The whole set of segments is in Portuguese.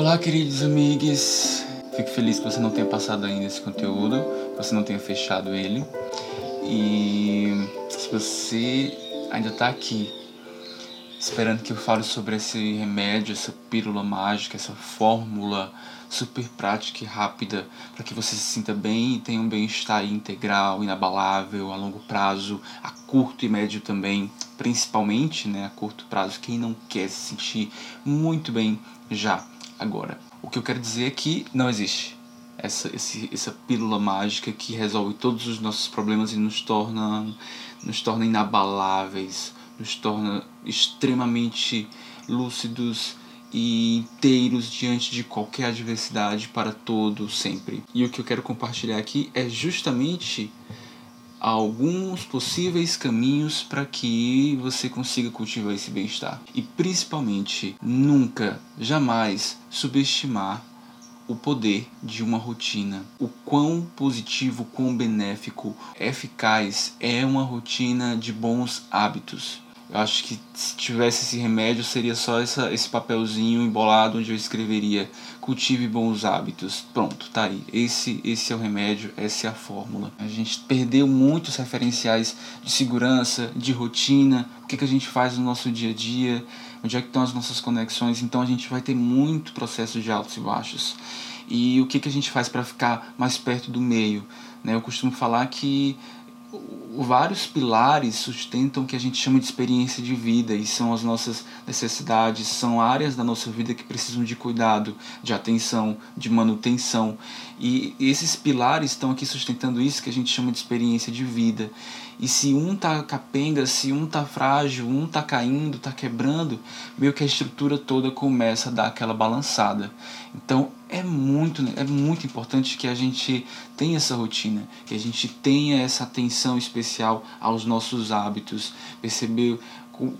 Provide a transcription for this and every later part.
Olá, queridos amigos. Fico feliz que você não tenha passado ainda esse conteúdo, que você não tenha fechado ele. E se você ainda está aqui esperando que eu fale sobre esse remédio, essa pílula mágica, essa fórmula super prática e rápida para que você se sinta bem e tenha um bem-estar integral, inabalável, a longo prazo, a curto e médio também, principalmente né, a curto prazo, quem não quer se sentir muito bem já, agora. O que eu quero dizer é que não existe essa, esse, essa pílula mágica que resolve todos os nossos problemas e nos torna, nos torna inabaláveis, nos torna extremamente lúcidos e inteiros diante de qualquer adversidade para todo sempre. E o que eu quero compartilhar aqui é justamente alguns possíveis caminhos para que você consiga cultivar esse bem-estar. E principalmente, nunca, jamais subestimar o poder de uma rotina. O quão positivo, quão benéfico, eficaz é uma rotina de bons hábitos. Eu acho que se tivesse esse remédio seria só essa, esse papelzinho embolado onde eu escreveria cultive bons hábitos. Pronto, tá aí. Esse, esse é o remédio, essa é a fórmula. A gente perdeu muitos referenciais de segurança, de rotina, o que, que a gente faz no nosso dia a dia, onde é que estão as nossas conexões. Então a gente vai ter muito processo de altos e baixos. E o que, que a gente faz para ficar mais perto do meio? Né? Eu costumo falar que vários pilares sustentam o que a gente chama de experiência de vida e são as nossas necessidades, são áreas da nossa vida que precisam de cuidado, de atenção, de manutenção. E esses pilares estão aqui sustentando isso que a gente chama de experiência de vida. E se um tá capenga, se um tá frágil, um tá caindo, tá quebrando, meio que a estrutura toda começa a dar aquela balançada. Então é muito, é muito importante que a gente tenha essa rotina, que a gente tenha essa atenção especial aos nossos hábitos, perceber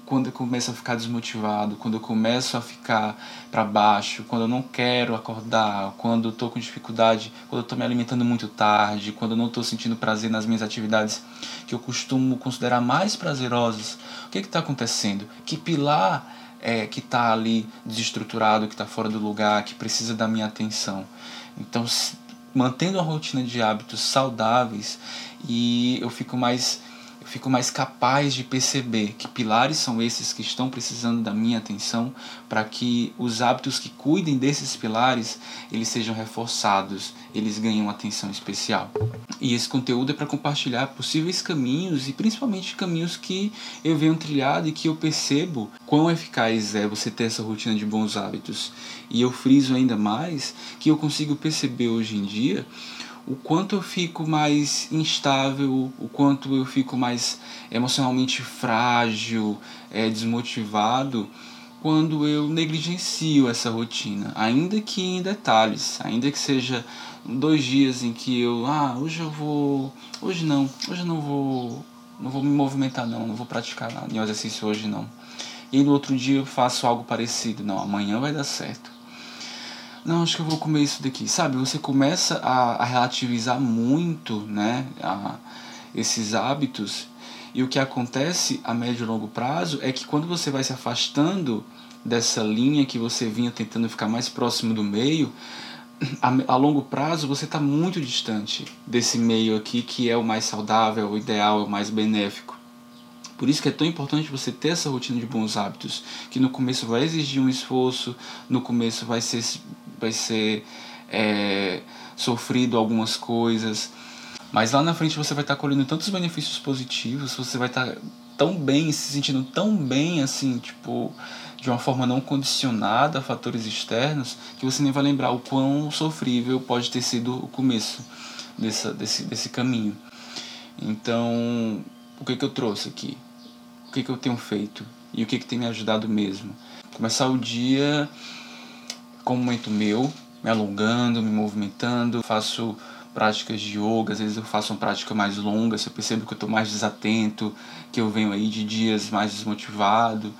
quando eu começo a ficar desmotivado, quando eu começo a ficar para baixo, quando eu não quero acordar, quando eu estou com dificuldade, quando eu estou me alimentando muito tarde, quando eu não estou sentindo prazer nas minhas atividades que eu costumo considerar mais prazerosas, o que está acontecendo? Que pilar é, que está ali desestruturado, que está fora do lugar, que precisa da minha atenção? Então, mantendo a rotina de hábitos saudáveis e eu fico mais fico mais capaz de perceber que pilares são esses que estão precisando da minha atenção para que os hábitos que cuidem desses pilares eles sejam reforçados, eles ganhem uma atenção especial. E esse conteúdo é para compartilhar possíveis caminhos e principalmente caminhos que eu venho trilhado e que eu percebo quão eficaz é você ter essa rotina de bons hábitos. E eu friso ainda mais que eu consigo perceber hoje em dia o quanto eu fico mais instável, o quanto eu fico mais emocionalmente frágil, é, desmotivado, quando eu negligencio essa rotina, ainda que em detalhes, ainda que seja dois dias em que eu, ah, hoje eu vou, hoje não, hoje eu não vou, não vou me movimentar não, não vou praticar nenhum exercício hoje não. E no outro dia eu faço algo parecido, não, amanhã vai dar certo não, acho que eu vou comer isso daqui. Sabe, você começa a, a relativizar muito, né, a, esses hábitos. E o que acontece a médio e longo prazo é que quando você vai se afastando dessa linha que você vinha tentando ficar mais próximo do meio, a, a longo prazo você está muito distante desse meio aqui que é o mais saudável, o ideal, o mais benéfico. Por isso que é tão importante você ter essa rotina de bons hábitos, que no começo vai exigir um esforço, no começo vai ser, vai ser é, sofrido algumas coisas, mas lá na frente você vai estar colhendo tantos benefícios positivos, você vai estar tão bem, se sentindo tão bem, assim, tipo, de uma forma não condicionada a fatores externos, que você nem vai lembrar o quão sofrível pode ter sido o começo dessa, desse, desse caminho. Então, o que, que eu trouxe aqui? o que, que eu tenho feito e o que, que tem me ajudado mesmo. Começar o dia com um momento meu, me alongando, me movimentando, faço práticas de yoga, às vezes eu faço uma prática mais longa, se eu percebo que eu estou mais desatento, que eu venho aí de dias mais desmotivado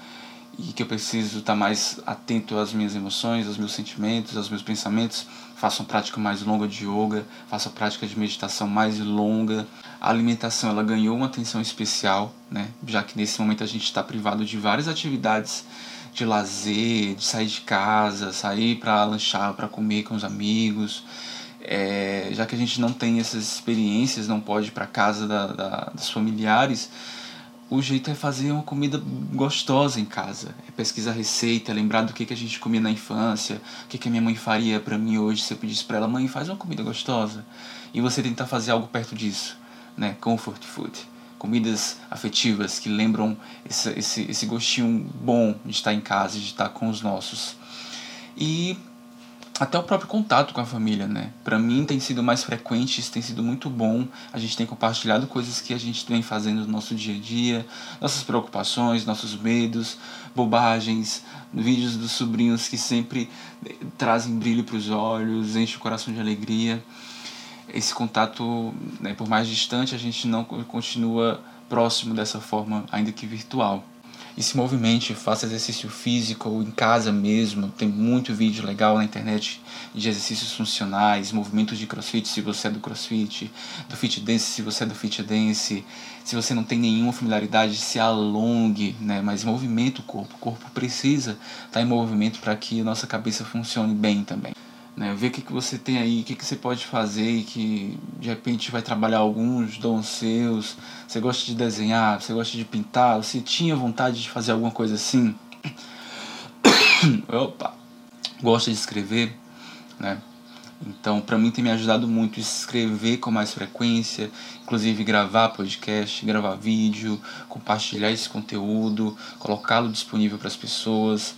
e que eu preciso estar tá mais atento às minhas emoções, aos meus sentimentos, aos meus pensamentos, faço uma prática mais longa de yoga, faço a prática de meditação mais longa, a alimentação ela ganhou uma atenção especial, né? já que nesse momento a gente está privado de várias atividades de lazer, de sair de casa, sair para lanchar, para comer com os amigos. É, já que a gente não tem essas experiências, não pode ir para casa da, da, dos familiares, o jeito é fazer uma comida gostosa em casa. É pesquisar receita, lembrar do que, que a gente comia na infância, o que, que a minha mãe faria para mim hoje se eu pedisse para ela, mãe, faz uma comida gostosa. E você tentar fazer algo perto disso, né? Comfort food. Comidas afetivas que lembram esse, esse, esse gostinho bom de estar em casa, de estar com os nossos. E até o próprio contato com a família, né? Para mim tem sido mais frequente, isso tem sido muito bom. A gente tem compartilhado coisas que a gente vem fazendo no nosso dia a dia, nossas preocupações, nossos medos, bobagens, vídeos dos sobrinhos que sempre eh, trazem brilho para os olhos, enchem o coração de alegria. Esse contato, né, por mais distante, a gente não continua próximo dessa forma, ainda que virtual e se movimente, faça exercício físico ou em casa mesmo. Tem muito vídeo legal na internet de exercícios funcionais, movimentos de crossfit se você é do crossfit, do fit dance se você é do fit dance. Se você não tem nenhuma familiaridade, se alongue, né? Mas movimento o corpo. O corpo precisa estar em movimento para que a nossa cabeça funcione bem também. Né? Ver o que, que você tem aí, o que, que você pode fazer e que de repente vai trabalhar alguns dons seus. Você gosta de desenhar, você gosta de pintar, você tinha vontade de fazer alguma coisa assim. Opa! Gosta de escrever, né? Então, para mim tem me ajudado muito escrever com mais frequência, inclusive gravar podcast, gravar vídeo, compartilhar esse conteúdo, colocá-lo disponível para as pessoas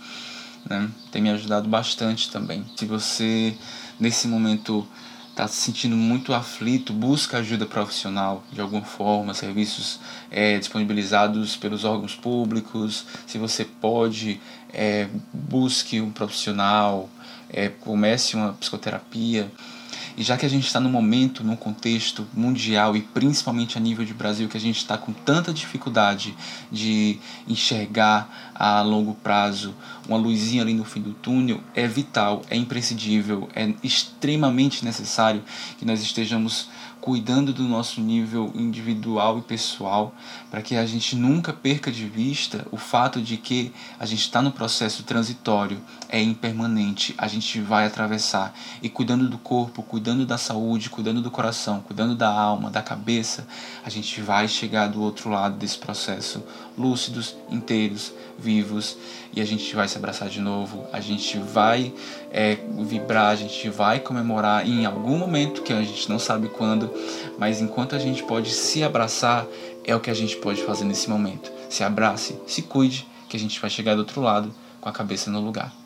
né? Tem me ajudado bastante também. Se você nesse momento está se sentindo muito aflito, busca ajuda profissional de alguma forma, serviços é, disponibilizados pelos órgãos públicos. Se você pode, é, busque um profissional, é, comece uma psicoterapia. E já que a gente está num momento, num contexto mundial e principalmente a nível de Brasil, que a gente está com tanta dificuldade de enxergar a longo prazo uma luzinha ali no fim do túnel, é vital, é imprescindível, é extremamente necessário que nós estejamos cuidando do nosso nível individual e pessoal, para que a gente nunca perca de vista o fato de que a gente está no processo transitório, é impermanente, a gente vai atravessar. E cuidando do corpo, cuidando da saúde, cuidando do coração, cuidando da alma, da cabeça, a gente vai chegar do outro lado desse processo, lúcidos, inteiros, vivos, e a gente vai se abraçar de novo, a gente vai é, vibrar, a gente vai comemorar em algum momento, que a gente não sabe quando, mas enquanto a gente pode se abraçar, é o que a gente pode fazer nesse momento. Se abrace, se cuide, que a gente vai chegar do outro lado com a cabeça no lugar.